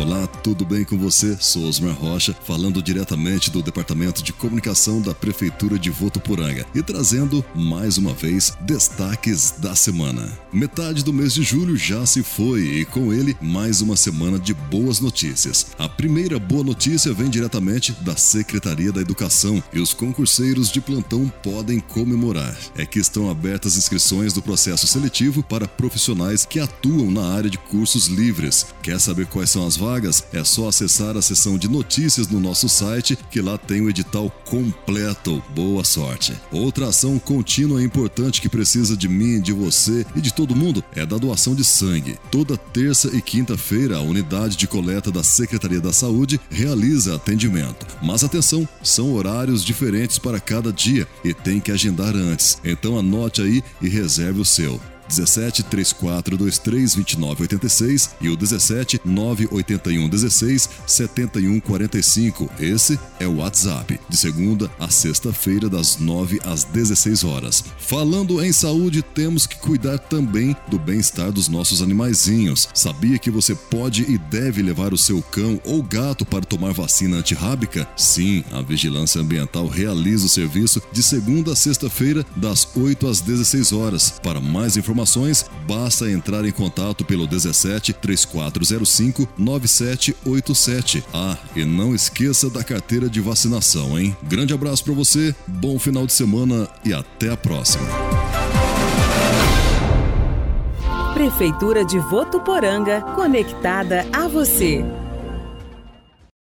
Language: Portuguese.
Olá, tudo bem com você? Sou Osmar Rocha, falando diretamente do Departamento de Comunicação da Prefeitura de Votuporanga e trazendo, mais uma vez, destaques da semana. Metade do mês de julho já se foi e com ele mais uma semana de boas notícias. A primeira boa notícia vem diretamente da Secretaria da Educação e os concurseiros de plantão podem comemorar. É que estão abertas inscrições do processo seletivo para profissionais que atuam na área de cursos livres. Quer saber quais são as vagas? Vagas, é só acessar a seção de notícias no nosso site, que lá tem o edital completo. Boa sorte! Outra ação contínua e importante que precisa de mim, de você e de todo mundo é da doação de sangue. Toda terça e quinta-feira, a unidade de coleta da Secretaria da Saúde realiza atendimento. Mas atenção, são horários diferentes para cada dia e tem que agendar antes. Então anote aí e reserve o seu. 17 3423 2986 e o 17 981 16 71 45. Esse é o WhatsApp, de segunda a sexta-feira, das 9 às 16 horas. Falando em saúde, temos que cuidar também do bem-estar dos nossos animaizinhos. Sabia que você pode e deve levar o seu cão ou gato para tomar vacina antirrábica? Sim, a Vigilância Ambiental realiza o serviço de segunda a sexta-feira, das 8 às 16 horas. Para mais informações, informações, basta entrar em contato pelo 17 3405 9787. Ah, e não esqueça da carteira de vacinação, hein? Grande abraço para você, bom final de semana e até a próxima. Prefeitura de Votuporanga, conectada a você.